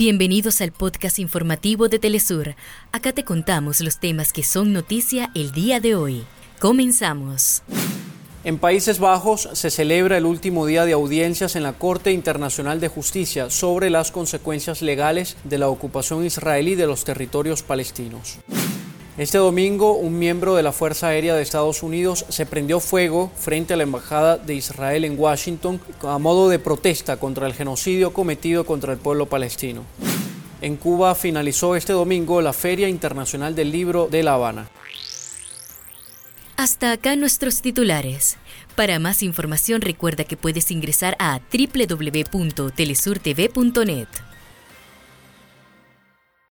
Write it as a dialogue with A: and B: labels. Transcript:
A: Bienvenidos al podcast informativo de Telesur. Acá te contamos los temas que son noticia el día de hoy. Comenzamos.
B: En Países Bajos se celebra el último día de audiencias en la Corte Internacional de Justicia sobre las consecuencias legales de la ocupación israelí de los territorios palestinos. Este domingo, un miembro de la Fuerza Aérea de Estados Unidos se prendió fuego frente a la Embajada de Israel en Washington a modo de protesta contra el genocidio cometido contra el pueblo palestino. En Cuba finalizó este domingo la Feria Internacional del Libro de La Habana.
A: Hasta acá nuestros titulares. Para más información recuerda que puedes ingresar a www.telesurtv.net.